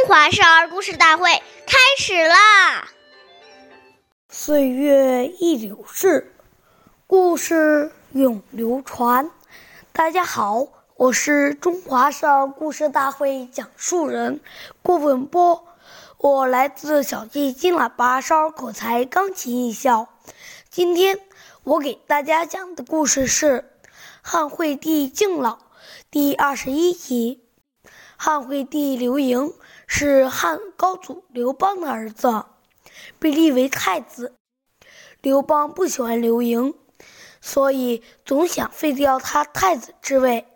中华少儿故事大会开始啦！岁月易流逝，故事永流传。大家好，我是中华少儿故事大会讲述人郭文波，我来自小季金喇叭少儿口才钢琴艺校。今天我给大家讲的故事是汉惠帝敬老第二十一集。汉惠帝刘盈是汉高祖刘邦的儿子，被立为太子。刘邦不喜欢刘盈，所以总想废掉他太子之位。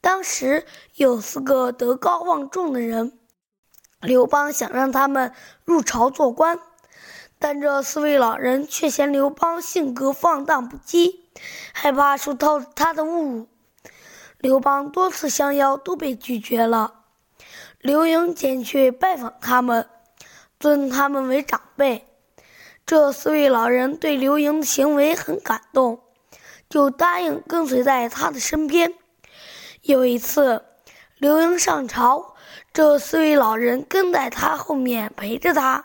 当时有四个德高望重的人，刘邦想让他们入朝做官，但这四位老人却嫌刘邦性格放荡不羁，害怕受到他的侮辱。刘邦多次相邀都被拒绝了，刘盈前去拜访他们，尊他们为长辈。这四位老人对刘盈的行为很感动，就答应跟随在他的身边。有一次，刘盈上朝，这四位老人跟在他后面陪着他。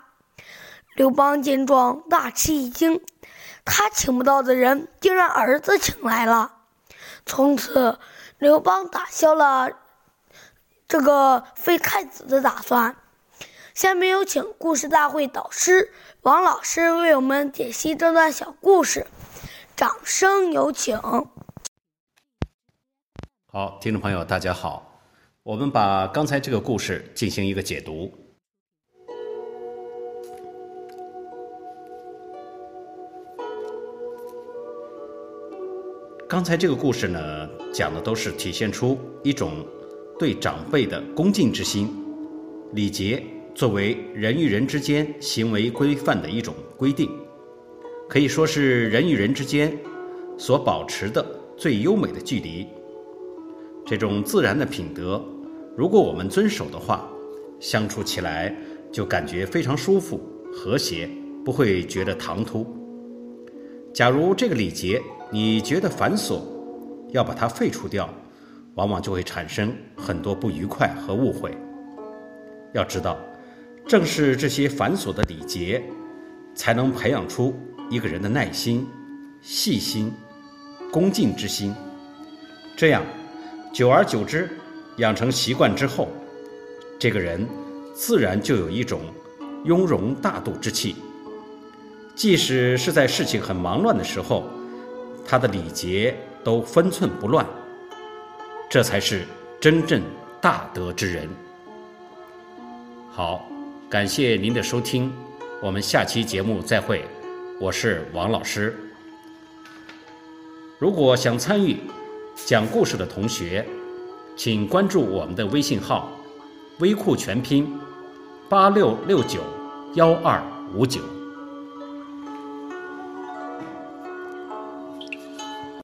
刘邦见状大吃一惊，他请不到的人，竟让儿子请来了。从此。刘邦打消了这个废太子的打算。下面有请故事大会导师王老师为我们解析这段小故事，掌声有请。好，听众朋友，大家好，我们把刚才这个故事进行一个解读。刚才这个故事呢，讲的都是体现出一种对长辈的恭敬之心。礼节作为人与人之间行为规范的一种规定，可以说是人与人之间所保持的最优美的距离。这种自然的品德，如果我们遵守的话，相处起来就感觉非常舒服、和谐，不会觉得唐突。假如这个礼节，你觉得繁琐，要把它废除掉，往往就会产生很多不愉快和误会。要知道，正是这些繁琐的礼节，才能培养出一个人的耐心、细心、恭敬之心。这样，久而久之，养成习惯之后，这个人自然就有一种雍容大度之气。即使是在事情很忙乱的时候。他的礼节都分寸不乱，这才是真正大德之人。好，感谢您的收听，我们下期节目再会，我是王老师。如果想参与讲故事的同学，请关注我们的微信号“微库全拼八六六九幺二五九”。